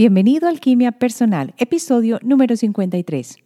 Bienvenido a Alquimia Personal, episodio número 53.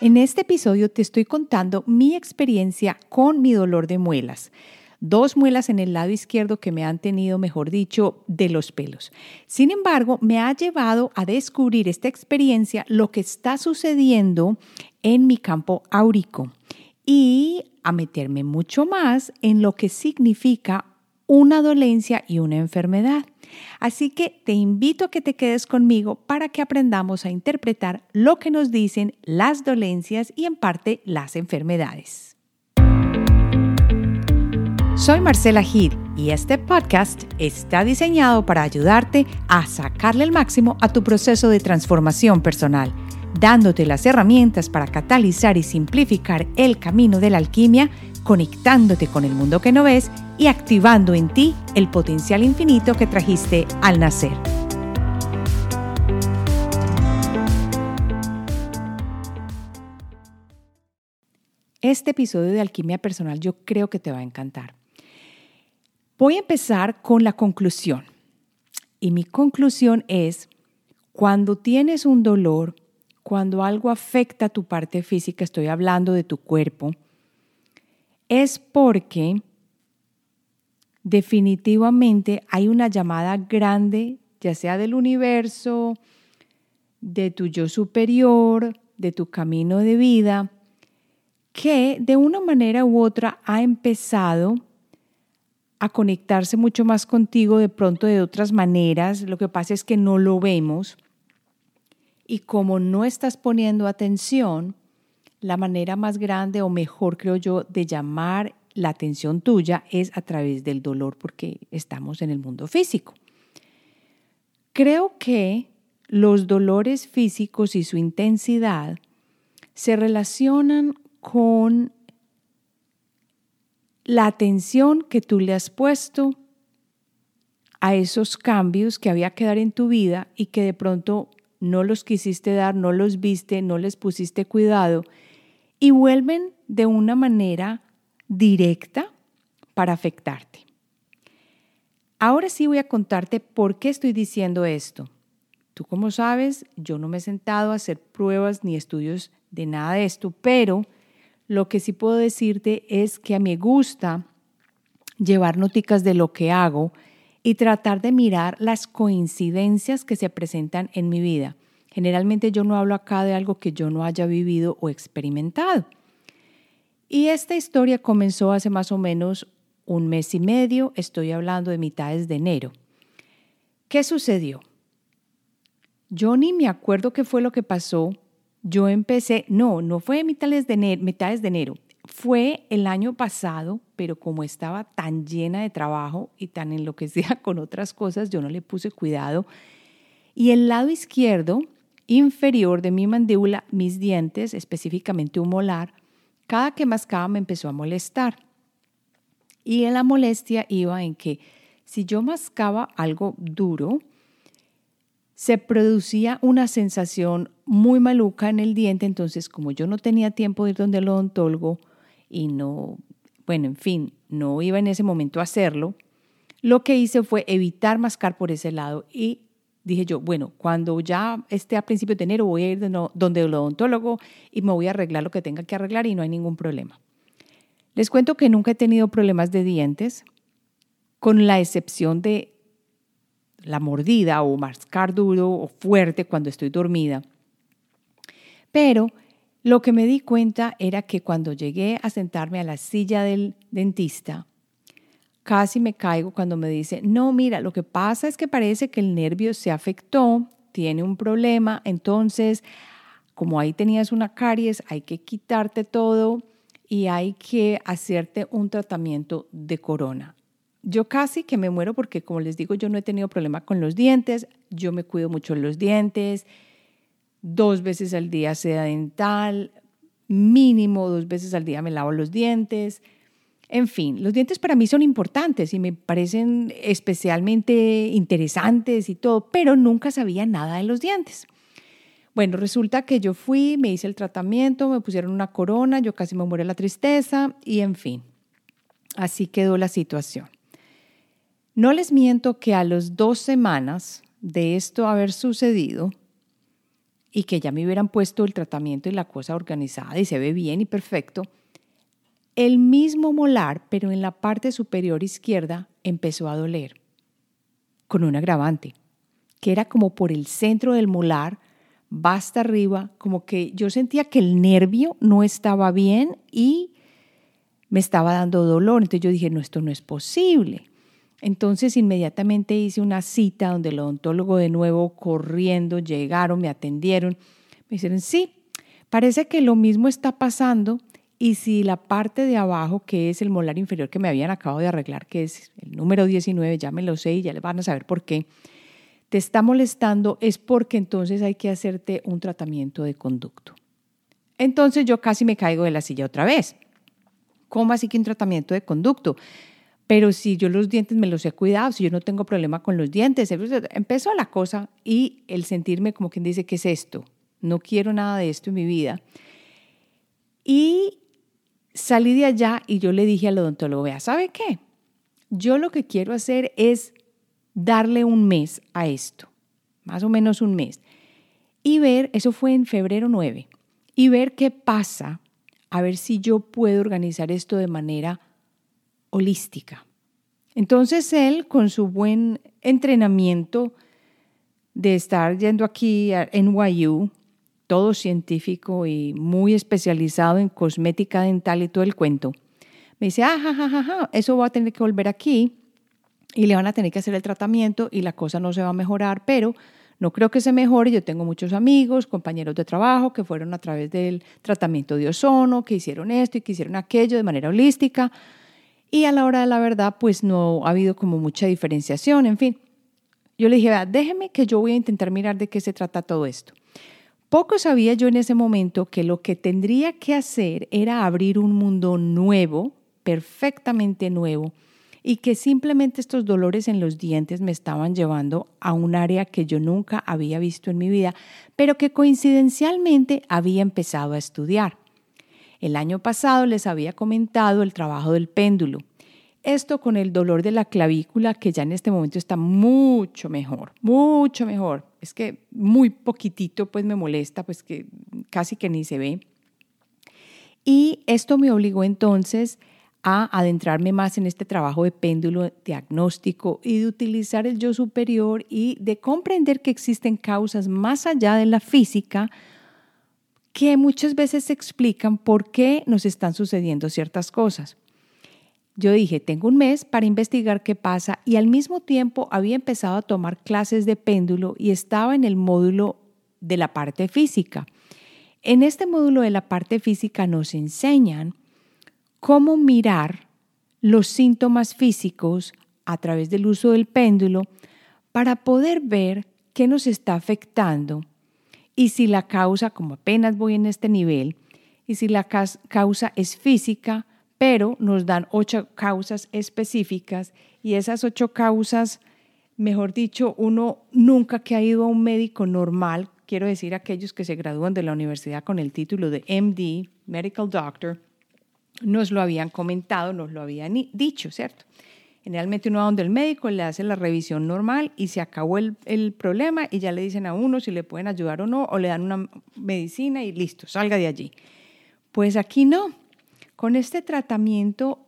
En este episodio te estoy contando mi experiencia con mi dolor de muelas dos muelas en el lado izquierdo que me han tenido, mejor dicho, de los pelos. Sin embargo, me ha llevado a descubrir esta experiencia lo que está sucediendo en mi campo áurico y a meterme mucho más en lo que significa una dolencia y una enfermedad. Así que te invito a que te quedes conmigo para que aprendamos a interpretar lo que nos dicen las dolencias y en parte las enfermedades. Soy Marcela Gid y este podcast está diseñado para ayudarte a sacarle el máximo a tu proceso de transformación personal, dándote las herramientas para catalizar y simplificar el camino de la alquimia, conectándote con el mundo que no ves y activando en ti el potencial infinito que trajiste al nacer. Este episodio de Alquimia Personal yo creo que te va a encantar. Voy a empezar con la conclusión. Y mi conclusión es, cuando tienes un dolor, cuando algo afecta tu parte física, estoy hablando de tu cuerpo, es porque definitivamente hay una llamada grande, ya sea del universo, de tu yo superior, de tu camino de vida, que de una manera u otra ha empezado a conectarse mucho más contigo de pronto de otras maneras. Lo que pasa es que no lo vemos. Y como no estás poniendo atención, la manera más grande o mejor, creo yo, de llamar la atención tuya es a través del dolor porque estamos en el mundo físico. Creo que los dolores físicos y su intensidad se relacionan con la atención que tú le has puesto a esos cambios que había que dar en tu vida y que de pronto no los quisiste dar, no los viste, no les pusiste cuidado y vuelven de una manera directa para afectarte. Ahora sí voy a contarte por qué estoy diciendo esto. Tú como sabes, yo no me he sentado a hacer pruebas ni estudios de nada de esto, pero lo que sí puedo decirte es que a mí me gusta llevar noticas de lo que hago y tratar de mirar las coincidencias que se presentan en mi vida. Generalmente yo no hablo acá de algo que yo no haya vivido o experimentado. Y esta historia comenzó hace más o menos un mes y medio, estoy hablando de mitades de enero. ¿Qué sucedió? Yo ni me acuerdo qué fue lo que pasó, yo empecé, no, no fue mitades de enero, mitades de enero, fue el año pasado, pero como estaba tan llena de trabajo y tan enloquecida con otras cosas, yo no le puse cuidado. Y el lado izquierdo, inferior de mi mandíbula, mis dientes, específicamente un molar, cada que mascaba me empezó a molestar. Y en la molestia iba en que si yo mascaba algo duro, se producía una sensación muy maluca en el diente, entonces como yo no tenía tiempo de ir donde el odontólogo y no, bueno, en fin, no iba en ese momento a hacerlo, lo que hice fue evitar mascar por ese lado y dije yo, bueno, cuando ya esté a principios de enero voy a ir donde el odontólogo y me voy a arreglar lo que tenga que arreglar y no hay ningún problema. Les cuento que nunca he tenido problemas de dientes, con la excepción de la mordida o mascar duro o fuerte cuando estoy dormida. Pero lo que me di cuenta era que cuando llegué a sentarme a la silla del dentista, casi me caigo cuando me dice, no, mira, lo que pasa es que parece que el nervio se afectó, tiene un problema, entonces, como ahí tenías una caries, hay que quitarte todo y hay que hacerte un tratamiento de corona. Yo casi que me muero porque, como les digo, yo no he tenido problema con los dientes, yo me cuido mucho los dientes, dos veces al día sea dental, mínimo dos veces al día me lavo los dientes. En fin, los dientes para mí son importantes y me parecen especialmente interesantes y todo, pero nunca sabía nada de los dientes. Bueno, resulta que yo fui, me hice el tratamiento, me pusieron una corona, yo casi me muero de la tristeza y en fin, así quedó la situación. No les miento que a las dos semanas de esto haber sucedido y que ya me hubieran puesto el tratamiento y la cosa organizada y se ve bien y perfecto, el mismo molar, pero en la parte superior izquierda, empezó a doler, con un agravante, que era como por el centro del molar, basta arriba, como que yo sentía que el nervio no estaba bien y me estaba dando dolor. Entonces yo dije, no, esto no es posible. Entonces inmediatamente hice una cita donde el odontólogo de nuevo corriendo llegaron, me atendieron, me dijeron, sí, parece que lo mismo está pasando y si la parte de abajo, que es el molar inferior que me habían acabado de arreglar, que es el número 19, ya me lo sé y ya les van a saber por qué, te está molestando, es porque entonces hay que hacerte un tratamiento de conducto. Entonces yo casi me caigo de la silla otra vez. ¿Cómo así que un tratamiento de conducto? Pero si yo los dientes me los he cuidado, si yo no tengo problema con los dientes, empezó la cosa y el sentirme como quien dice, ¿qué es esto? No quiero nada de esto en mi vida. Y salí de allá y yo le dije al odontólogo, vea, ¿sabe qué? Yo lo que quiero hacer es darle un mes a esto, más o menos un mes, y ver, eso fue en febrero 9, y ver qué pasa, a ver si yo puedo organizar esto de manera holística. Entonces él, con su buen entrenamiento de estar yendo aquí a NYU, todo científico y muy especializado en cosmética dental y todo el cuento, me dice, ah, ja, ja, ja, eso va a tener que volver aquí y le van a tener que hacer el tratamiento y la cosa no se va a mejorar, pero no creo que se mejore. Yo tengo muchos amigos, compañeros de trabajo que fueron a través del tratamiento de ozono, que hicieron esto y que hicieron aquello de manera holística. Y a la hora de la verdad, pues no ha habido como mucha diferenciación, en fin. Yo le dije, déjeme que yo voy a intentar mirar de qué se trata todo esto. Poco sabía yo en ese momento que lo que tendría que hacer era abrir un mundo nuevo, perfectamente nuevo, y que simplemente estos dolores en los dientes me estaban llevando a un área que yo nunca había visto en mi vida, pero que coincidencialmente había empezado a estudiar. El año pasado les había comentado el trabajo del péndulo. Esto con el dolor de la clavícula, que ya en este momento está mucho mejor, mucho mejor es que muy poquitito pues me molesta, pues que casi que ni se ve. Y esto me obligó entonces a adentrarme más en este trabajo de péndulo diagnóstico y de utilizar el yo superior y de comprender que existen causas más allá de la física que muchas veces explican por qué nos están sucediendo ciertas cosas. Yo dije, tengo un mes para investigar qué pasa y al mismo tiempo había empezado a tomar clases de péndulo y estaba en el módulo de la parte física. En este módulo de la parte física nos enseñan cómo mirar los síntomas físicos a través del uso del péndulo para poder ver qué nos está afectando y si la causa, como apenas voy en este nivel, y si la causa es física, pero nos dan ocho causas específicas y esas ocho causas, mejor dicho, uno nunca que ha ido a un médico normal, quiero decir aquellos que se gradúan de la universidad con el título de MD, Medical Doctor, nos lo habían comentado, nos lo habían dicho, ¿cierto? Generalmente uno va donde el médico le hace la revisión normal y se acabó el, problema y ya le dicen a uno si le pueden ayudar o no, o le dan una medicina y listo, salga de allí. Pues aquí no. Con este tratamiento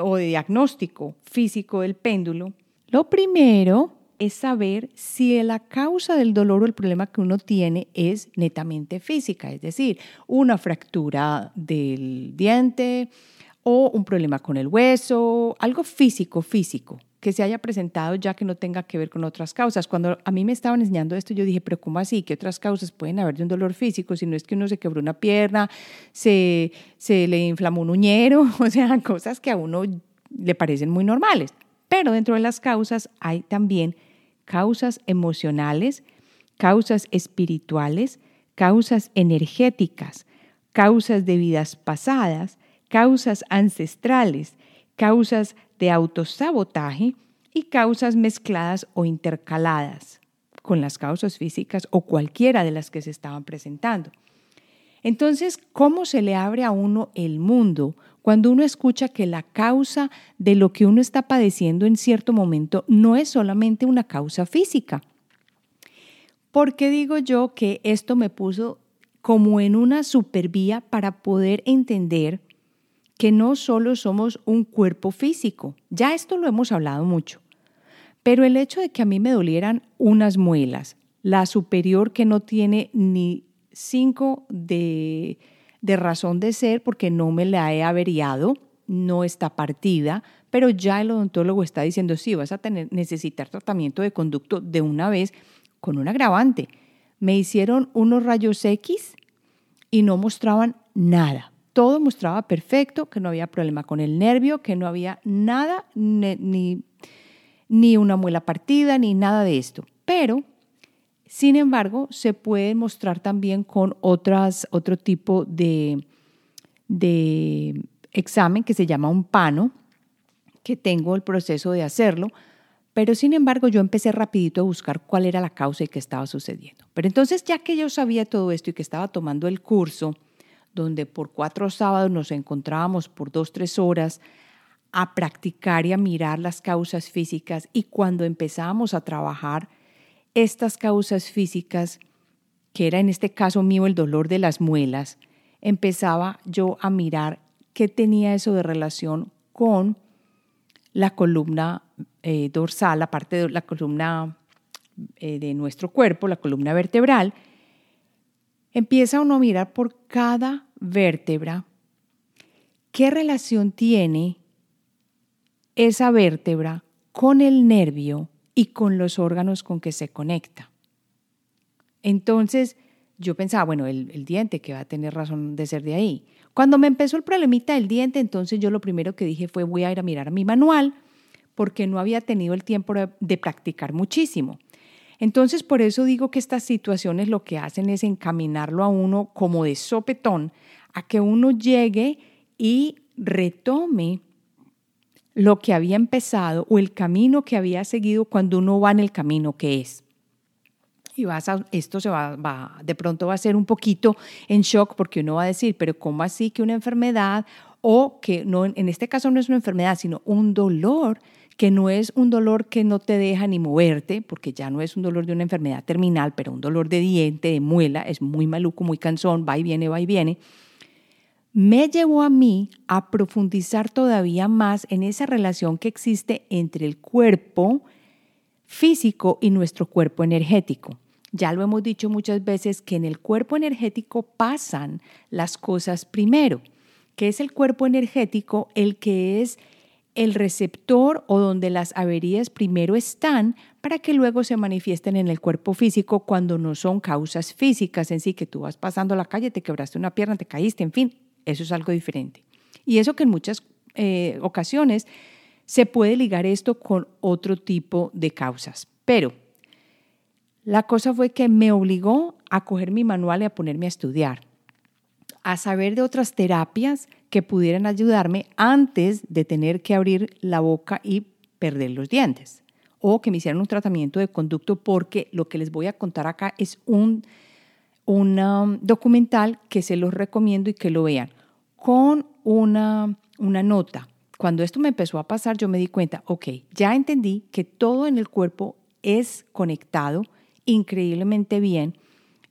o de diagnóstico físico del péndulo, lo primero es saber si la causa del dolor o el problema que uno tiene es netamente física, es decir, una fractura del diente o un problema con el hueso, algo físico, físico que se haya presentado ya que no tenga que ver con otras causas. Cuando a mí me estaban enseñando esto, yo dije, pero ¿cómo así? ¿Qué otras causas pueden haber de un dolor físico? Si no es que uno se quebró una pierna, se, se le inflamó un uñero, o sea, cosas que a uno le parecen muy normales. Pero dentro de las causas hay también causas emocionales, causas espirituales, causas energéticas, causas de vidas pasadas, causas ancestrales, causas de autosabotaje y causas mezcladas o intercaladas con las causas físicas o cualquiera de las que se estaban presentando. Entonces, ¿cómo se le abre a uno el mundo cuando uno escucha que la causa de lo que uno está padeciendo en cierto momento no es solamente una causa física? ¿Por qué digo yo que esto me puso como en una supervía para poder entender que no solo somos un cuerpo físico? Ya esto lo hemos hablado mucho. Pero el hecho de que a mí me dolieran unas muelas, la superior que no tiene ni cinco de, razón de ser porque no me la he averiado, no está partida, pero ya el odontólogo está diciendo, sí, vas a tener, necesitar tratamiento de conducto de una vez con un agravante. Me hicieron unos rayos X y no mostraban nada. Todo mostraba perfecto, que no había problema con el nervio, que no había nada, ni ni una muela partida, ni nada de esto. Pero, sin embargo, se puede mostrar también con otras, otro tipo de, de examen que se llama un pano, que tengo el proceso de hacerlo, pero sin embargo yo empecé rapidito a buscar cuál era la causa y qué estaba sucediendo. Pero entonces ya que yo sabía todo esto y que estaba tomando el curso, donde por cuatro sábados nos encontrábamos por dos, tres horas a practicar y a mirar las causas físicas y cuando empezábamos a trabajar estas causas físicas, que era en este caso mío el dolor de las muelas, empezaba yo a mirar qué tenía eso de relación con la columna eh, dorsal, la parte de la columna eh, de nuestro cuerpo, la columna vertebral. Empieza uno a mirar por cada vértebra qué relación tiene esa vértebra con el nervio y con los órganos con que se conecta. Entonces, yo pensaba, bueno, el, diente que va a tener razón de ser de ahí. Cuando me empezó el problemita del diente, entonces yo lo primero que dije fue voy a ir a mirar mi manual porque no había tenido el tiempo de practicar muchísimo. Entonces, por eso digo que estas situaciones lo que hacen es encaminarlo a uno como de sopetón a que uno llegue y retome lo que había empezado o el camino que había seguido cuando uno va en el camino que es. Y vas a, esto se va, de pronto va a ser un poquito en shock porque uno va a decir, pero ¿cómo así que una enfermedad o que no, en este caso no es una enfermedad, sino un dolor que no es un dolor que no te deja ni moverte, porque ya no es un dolor de una enfermedad terminal, pero un dolor de diente, de muela, es muy maluco, muy cansón, va y viene, va y viene me llevó a mí a profundizar todavía más en esa relación que existe entre el cuerpo físico y nuestro cuerpo energético. Ya lo hemos dicho muchas veces que en el cuerpo energético pasan las cosas primero, que es el cuerpo energético el que es el receptor o donde las averías primero están para que luego se manifiesten en el cuerpo físico cuando no son causas físicas en sí, que tú vas pasando la calle, te quebraste una pierna, te caíste, en fin, eso es algo diferente. Y eso que en muchas eh, ocasiones se puede ligar esto con otro tipo de causas. Pero la cosa fue que me obligó a coger mi manual y a ponerme a estudiar, a saber de otras terapias que pudieran ayudarme antes de tener que abrir la boca y perder los dientes o que me hicieran un tratamiento de conducto porque lo que les voy a contar acá es un un documental que se los recomiendo y que lo vean, con una, una nota. Cuando esto me empezó a pasar, yo me di cuenta, ok, ya entendí que todo en el cuerpo es conectado increíblemente bien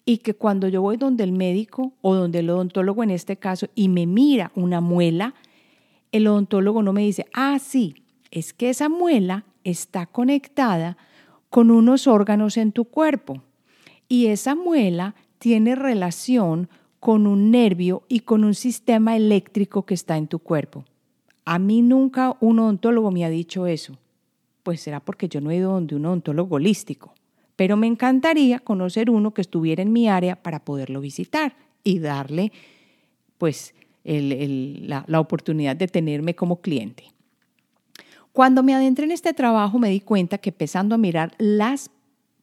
y que cuando yo voy donde el médico o donde el odontólogo en este caso y me mira una muela, el odontólogo no me dice, ah, sí, es que esa muela está conectada con unos órganos en tu cuerpo y esa muela tiene relación con un nervio y con un sistema eléctrico que está en tu cuerpo. A mí nunca un odontólogo me ha dicho eso. Pues será porque yo no he ido donde un odontólogo holístico. Pero me encantaría conocer uno que estuviera en mi área para poderlo visitar y darle pues la, oportunidad de tenerme como cliente. Cuando me adentré en este trabajo me di cuenta que empezando a mirar las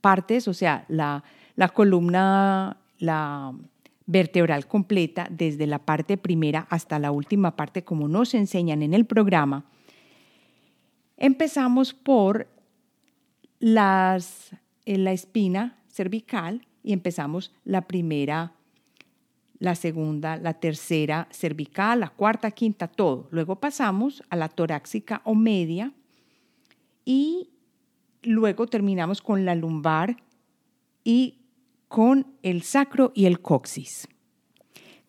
partes, o sea, la, la columna la vertebral completa desde la parte primera hasta la última parte como nos enseñan en el programa, Empezamos por las, la espina cervical y empezamos la primera, la segunda, la tercera cervical, la cuarta, quinta, todo. Luego pasamos a la torácica o media y luego terminamos con la lumbar y con el sacro y el coxis.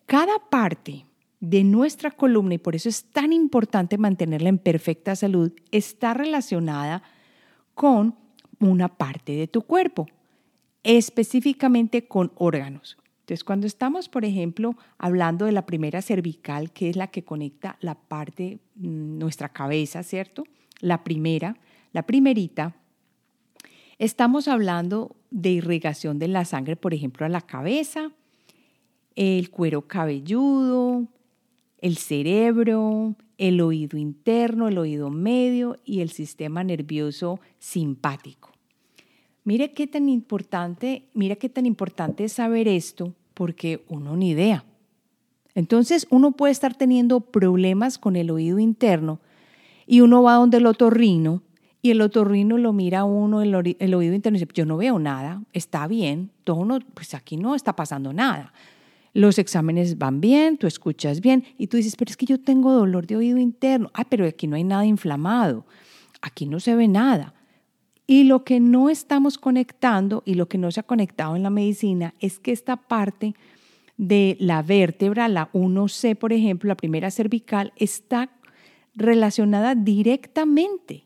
Cada parte de nuestra columna, y por eso es tan importante mantenerla en perfecta salud, está relacionada con una parte de tu cuerpo, específicamente con órganos. Entonces, cuando estamos, por ejemplo, hablando de la primera cervical, que es la que conecta la parte, mm, nuestra cabeza, ¿cierto? La primera, la primerita, estamos hablando de irrigación de la sangre, por ejemplo, a la cabeza, el cuero cabelludo, el cerebro, el oído interno, el oído medio y el sistema nervioso simpático. Mire qué tan importante, mira qué tan importante es saber esto porque uno ni idea. Entonces uno puede estar teniendo problemas con el oído interno y uno va donde el otorrino y el otorrino lo mira a uno el, el oído interno y dice, yo no veo nada, está bien, todo no, pues aquí no está pasando nada los exámenes van bien, tú escuchas bien y tú dices, pero es que yo tengo dolor de oído interno. Ah, pero aquí no hay nada inflamado, aquí no se ve nada. Y lo que no estamos conectando y lo que no se ha conectado en la medicina es que esta parte de la vértebra, la 1C, por ejemplo, la primera cervical, está relacionada directamente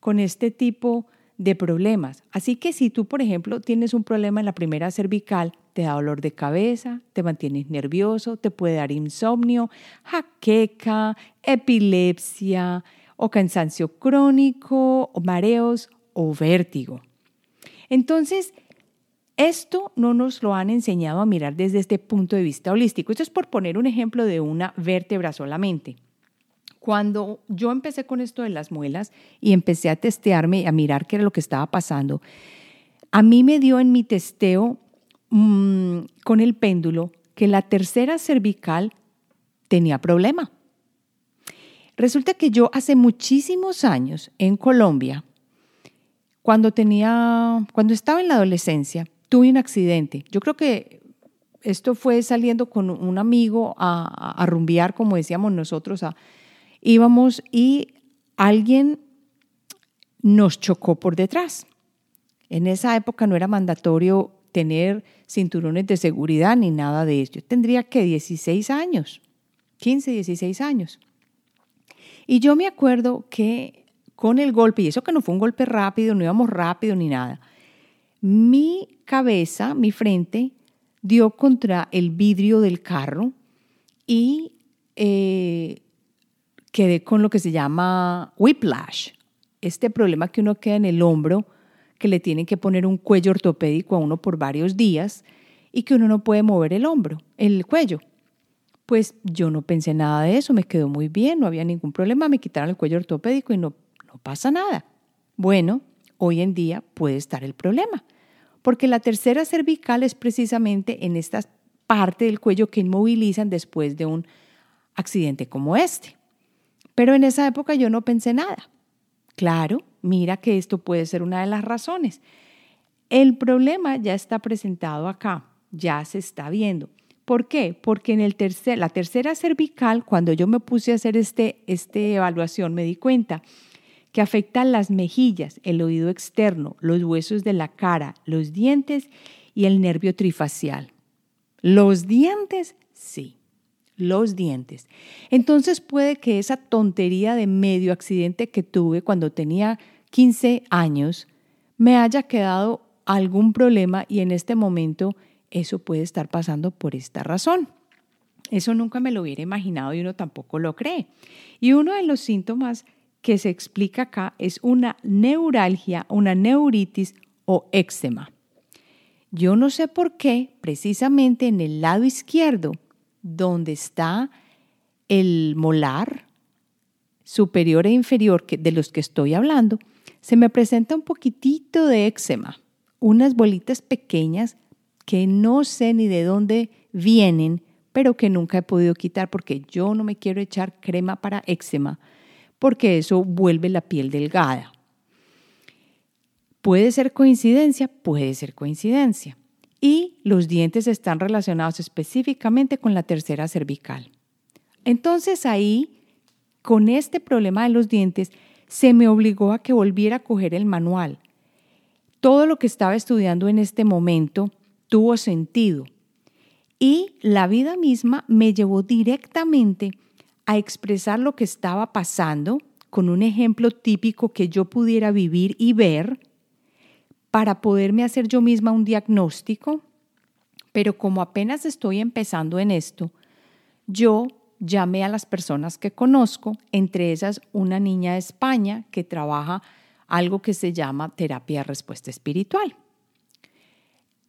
con este tipo de problemas. Así que si tú, por ejemplo, tienes un problema en la primera cervical, te da dolor de cabeza, te mantienes nervioso, te puede dar insomnio, jaqueca, epilepsia o cansancio crónico o mareos o vértigo. Entonces, esto no nos lo han enseñado a mirar desde este punto de vista holístico. Esto es por poner un ejemplo de una vértebra solamente. Cuando yo empecé con esto de las muelas y empecé a testearme, a mirar qué era lo que estaba pasando, a mí me dio en mi testeo mm, con el péndulo que la tercera cervical tenía problema. Resulta que yo hace muchísimos años en Colombia, cuando tenía, cuando estaba en la adolescencia, tuve un accidente. Yo creo que esto fue saliendo con un amigo a, a rumbear, como decíamos nosotros, a, íbamos y alguien nos chocó por detrás. En esa época no era mandatorio tener cinturones de seguridad ni nada de eso. Yo tendría que 16 años, 15, 16 años. Y yo me acuerdo que con el golpe, y eso que no fue un golpe rápido, no íbamos rápido ni nada, mi cabeza, mi frente, dio contra el vidrio del carro y eh, quedé con lo que se llama whiplash, este problema que uno queda en el hombro, que le tienen que poner un cuello ortopédico a uno por varios días y que uno no puede mover el hombro, el cuello. Pues yo no pensé nada de eso, me quedó muy bien, no había ningún problema, me quitaron el cuello ortopédico y no, no pasa nada. Bueno, hoy en día puede estar el problema, porque la tercera cervical es precisamente en esta parte del cuello que inmovilizan después de un accidente como este. Pero en esa época yo no pensé nada. Claro, mira que esto puede ser una de las razones. El problema ya está presentado acá, ya se está viendo. ¿Por qué? Porque en el tercer, la tercera cervical, cuando yo me puse a hacer este, esta evaluación, me di cuenta que afecta las mejillas, el oído externo, los huesos de la cara, los dientes y el nervio trifacial. Los dientes, sí los dientes. Entonces puede que esa tontería de medio accidente que tuve cuando tenía 15 años me haya quedado algún problema y en este momento eso puede estar pasando por esta razón. Eso nunca me lo hubiera imaginado y uno tampoco lo cree. Y uno de los síntomas que se explica acá es una neuralgia, una neuritis o eczema. Yo no sé por qué, precisamente en el lado izquierdo, donde está el molar superior e inferior de los que estoy hablando, se me presenta un poquitito de eczema, unas bolitas pequeñas que no sé ni de dónde vienen, pero que nunca he podido quitar porque yo no me quiero echar crema para eczema, porque eso vuelve la piel delgada. Puede ser coincidencia, puede ser coincidencia. Y los dientes están relacionados específicamente con la tercera cervical. Entonces ahí, con este problema de los dientes, se me obligó a que volviera a coger el manual. Todo lo que estaba estudiando en este momento tuvo sentido. Y la vida misma me llevó directamente a expresar lo que estaba pasando con un ejemplo típico que yo pudiera vivir y ver para poderme hacer yo misma un diagnóstico, pero como apenas estoy empezando en esto, yo llamé a las personas que conozco, entre ellas una niña de España que trabaja algo que se llama terapia de respuesta espiritual.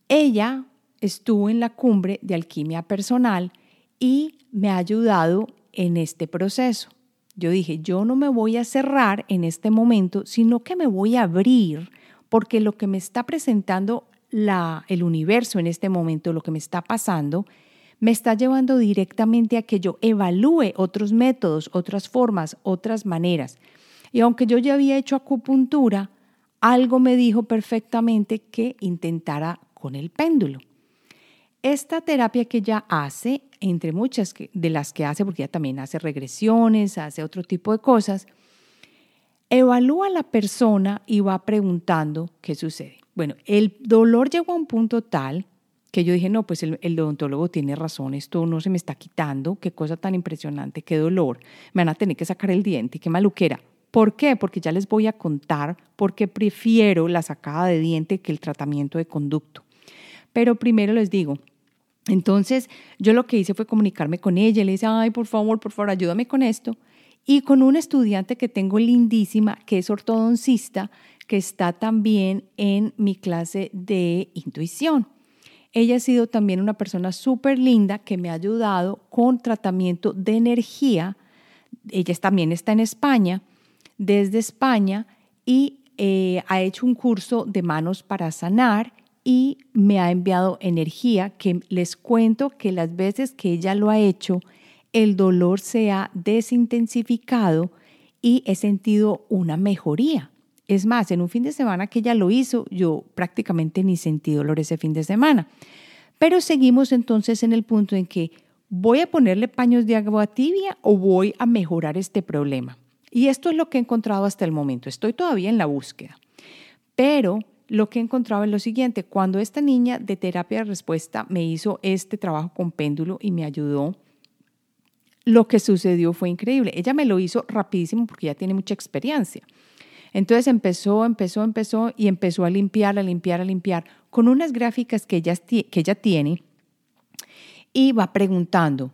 Ella estuvo en la cumbre de alquimia personal y me ha ayudado en este proceso. Yo dije, yo no me voy a cerrar en este momento, sino que me voy a abrir porque lo que me está presentando la, el universo en este momento, lo que me está pasando, me está llevando directamente a que yo evalúe otros métodos, otras formas, otras maneras. Y aunque yo ya había hecho acupuntura, algo me dijo perfectamente que intentara con el péndulo. Esta terapia que ella hace, entre muchas de las que hace, porque ella también hace regresiones, hace otro tipo de cosas, Evalúa a la persona y va preguntando qué sucede. Bueno, el dolor llegó a un punto tal que yo dije, no, pues el, el, odontólogo tiene razón, esto no se me está quitando, qué cosa tan impresionante, qué dolor, me van a tener que sacar el diente, qué maluquera. ¿Por qué? Porque ya les voy a contar por qué prefiero la sacada de diente que el tratamiento de conducto. Pero primero les digo, entonces yo lo que hice fue comunicarme con ella, le dije, ay, por favor, por favor, ayúdame con esto y con una estudiante que tengo lindísima, que es ortodoncista, que está también en mi clase de intuición. Ella ha sido también una persona súper linda que me ha ayudado con tratamiento de energía. Ella también está en España, desde España, y eh, ha hecho un curso de manos para sanar y me ha enviado energía que les cuento que las veces que ella lo ha hecho, el dolor se ha desintensificado y he sentido una mejoría. Es más, en un fin de semana que ella lo hizo, yo prácticamente ni sentí dolor ese fin de semana. Pero seguimos entonces en el punto en que voy a ponerle paños de agua tibia o voy a mejorar este problema. Y esto es lo que he encontrado hasta el momento. Estoy todavía en la búsqueda. Pero lo que he encontrado es lo siguiente. Cuando esta niña de terapia de respuesta me hizo este trabajo con péndulo y me ayudó lo que sucedió fue increíble. Ella me lo hizo rapidísimo porque ya tiene mucha experiencia. Entonces empezó, empezó, empezó y empezó a limpiar, a limpiar, a limpiar con unas gráficas que ella, que ella tiene y va preguntando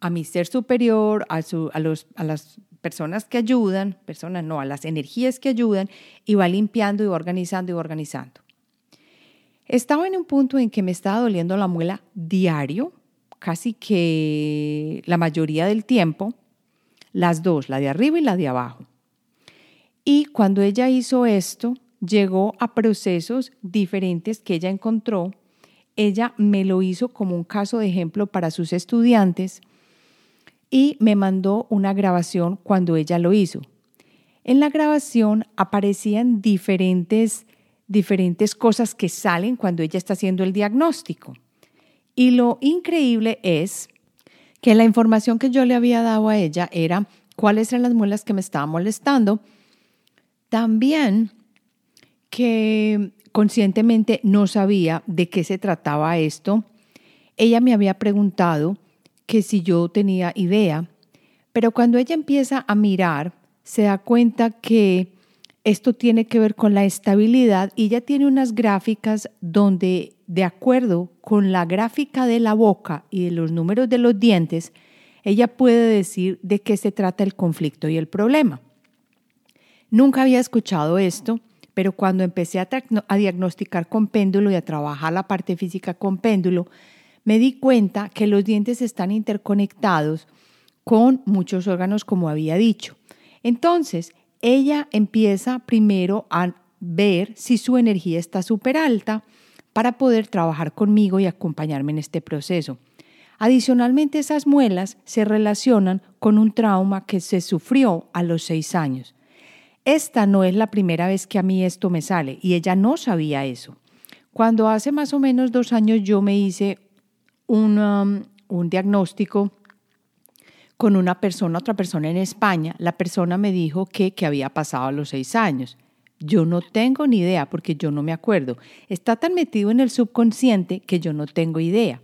a mi ser superior, a, a, los, a las personas que ayudan, personas no, a las energías que ayudan y va limpiando y organizando y organizando. Estaba en un punto en que me estaba doliendo la muela diario, casi que la mayoría del tiempo, las dos, la de arriba y la de abajo. Y cuando ella hizo esto, llegó a procesos diferentes que ella encontró. Ella me lo hizo como un caso de ejemplo para sus estudiantes y me mandó una grabación cuando ella lo hizo. En la grabación aparecían diferentes, diferentes cosas que salen cuando ella está haciendo el diagnóstico. Y lo increíble es que la información que yo le había dado a ella era cuáles eran las muelas que me estaban molestando. También que conscientemente no sabía de qué se trataba esto. Ella me había preguntado que si yo tenía idea, pero cuando ella empieza a mirar, se da cuenta que esto tiene que ver con la estabilidad y ella tiene unas gráficas donde, de acuerdo con la gráfica de la boca y de los números de los dientes, ella puede decir de qué se trata el conflicto y el problema. Nunca había escuchado esto, pero cuando empecé a, a diagnosticar con péndulo y a trabajar la parte física con péndulo, me di cuenta que los dientes están interconectados con muchos órganos, como había dicho. Entonces, ella empieza primero a ver si su energía está súper alta para poder trabajar conmigo y acompañarme en este proceso. Adicionalmente, esas muelas se relacionan con un trauma que se sufrió a los seis años. Esta no es la primera vez que a mí esto me sale y ella no sabía eso. Cuando hace más o menos dos años yo me hice un, um, un diagnóstico con una persona, otra persona en España, la persona me dijo que, que había pasado a los seis años. Yo no tengo ni idea porque yo no me acuerdo. Está tan metido en el subconsciente que yo no tengo idea.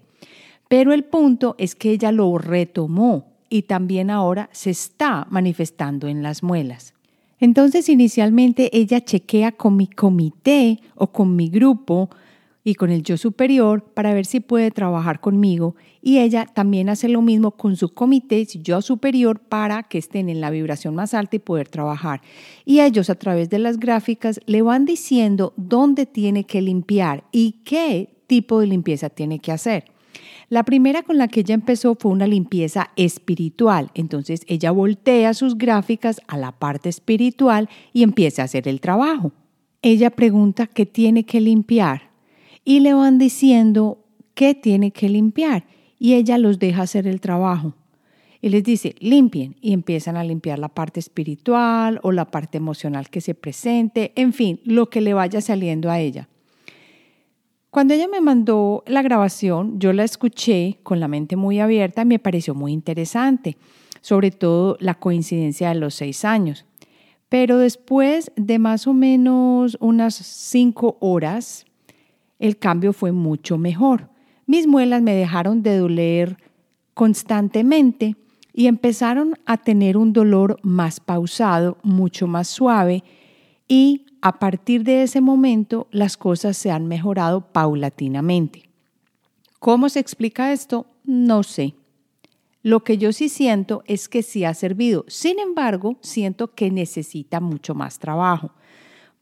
Pero el punto es que ella lo retomó y también ahora se está manifestando en las muelas. Entonces inicialmente ella chequea con mi comité o con mi grupo y con el yo superior para ver si puede trabajar conmigo y ella también hace lo mismo con su comité, su yo superior, para que estén en la vibración más alta y poder trabajar. Y ellos a través de las gráficas le van diciendo dónde tiene que limpiar y qué tipo de limpieza tiene que hacer. La primera con la que ella empezó fue una limpieza espiritual. Entonces ella voltea sus gráficas a la parte espiritual y empieza a hacer el trabajo. Ella pregunta qué tiene que limpiar y le van diciendo qué tiene que limpiar y ella los deja hacer el trabajo. Y les dice, limpien y empiezan a limpiar la parte espiritual o la parte emocional que se presente, en fin, lo que le vaya saliendo a ella. Cuando ella me mandó la grabación, yo la escuché con la mente muy abierta y me pareció muy interesante, sobre todo la coincidencia de los seis años. Pero después de más o menos unas cinco horas, el cambio fue mucho mejor. Mis muelas me dejaron de doler constantemente y empezaron a tener un dolor más pausado, mucho más suave y a partir de ese momento las cosas se han mejorado paulatinamente. ¿Cómo se explica esto? No sé. Lo que yo sí siento es que sí ha servido. Sin embargo, siento que necesita mucho más trabajo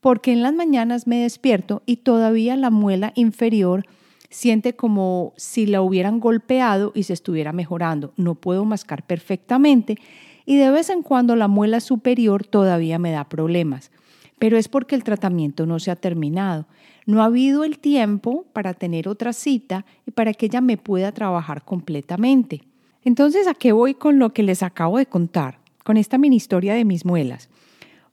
porque en las mañanas me despierto y todavía la muela inferior siente como si la hubieran golpeado y se estuviera mejorando. No puedo mascar perfectamente y de vez en cuando la muela superior todavía me da problemas, pero es porque el tratamiento no se ha terminado. No ha habido el tiempo para tener otra cita y para que ella me pueda trabajar completamente. Entonces, ¿a qué voy con lo que les acabo de contar? Con esta mini historia de mis muelas.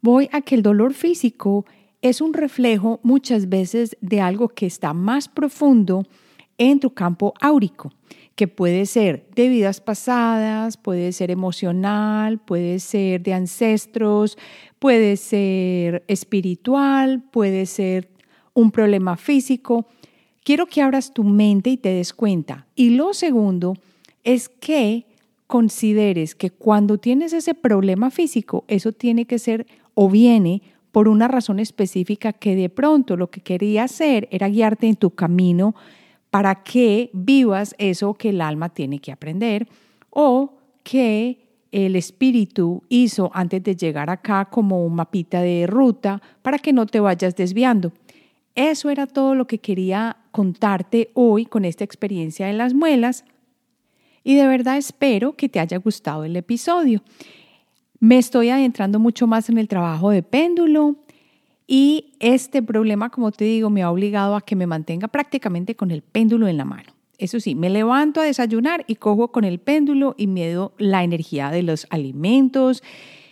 Voy a que el dolor físico es un reflejo muchas veces de algo que está más profundo en tu campo áurico, que puede ser de vidas pasadas, puede ser emocional, puede ser de ancestros, puede ser espiritual, puede ser un problema físico. Quiero que abras tu mente y te des cuenta. Y lo segundo es que consideres que cuando tienes ese problema físico, eso tiene que ser o viene por una razón específica que de pronto lo que quería hacer era guiarte en tu camino para que vivas eso que el alma tiene que aprender o que el espíritu hizo antes de llegar acá como un mapita de ruta para que no te vayas desviando. Eso era todo lo que quería contarte hoy con esta experiencia de las muelas y de verdad espero que te haya gustado el episodio. Me estoy adentrando mucho más en el trabajo de péndulo y este problema, como te digo, me ha obligado a que me mantenga prácticamente con el péndulo en la mano. Eso sí, me levanto a desayunar y cojo con el péndulo y me doy la energía de los alimentos.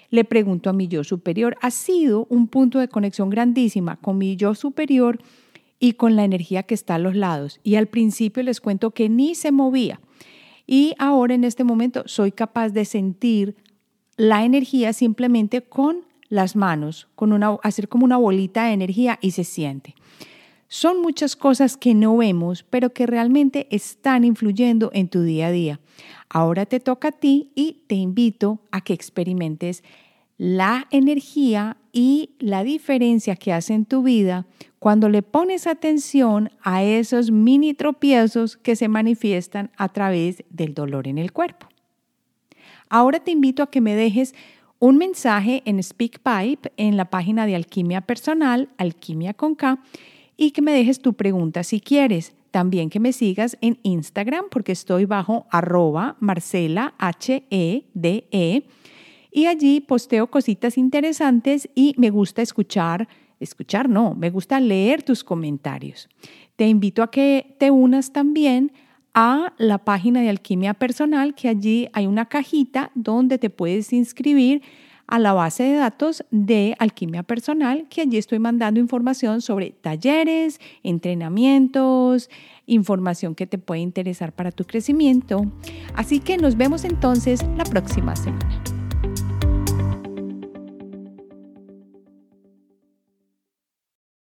Le pregunto a mi yo superior. Ha sido un punto de conexión grandísima con mi yo superior y con la energía que está a los lados. Y al principio les cuento que ni se movía. Y ahora en este momento soy capaz de sentir la energía simplemente con las manos, con una, hacer como una bolita de energía y se siente. Son muchas cosas que no vemos, pero que realmente están influyendo en tu día a día. Ahora te toca a ti y te invito a que experimentes la energía y la diferencia que hace en tu vida cuando le pones atención a esos mini tropiezos que se manifiestan a través del dolor en el cuerpo. Ahora te invito a que me dejes un mensaje en SpeakPipe en la página de Alquimia Personal, Alquimia con K, y que me dejes tu pregunta si quieres. También que me sigas en Instagram porque estoy bajo arroba Marcela H -E -D -E, y allí posteo cositas interesantes y me gusta escuchar, escuchar no, me gusta leer tus comentarios. Te invito a que te unas también a la página de Alquimia Personal, que allí hay una cajita donde te puedes inscribir a la base de datos de Alquimia Personal, que allí estoy mandando información sobre talleres, entrenamientos, información que te puede interesar para tu crecimiento. Así que nos vemos entonces la próxima semana.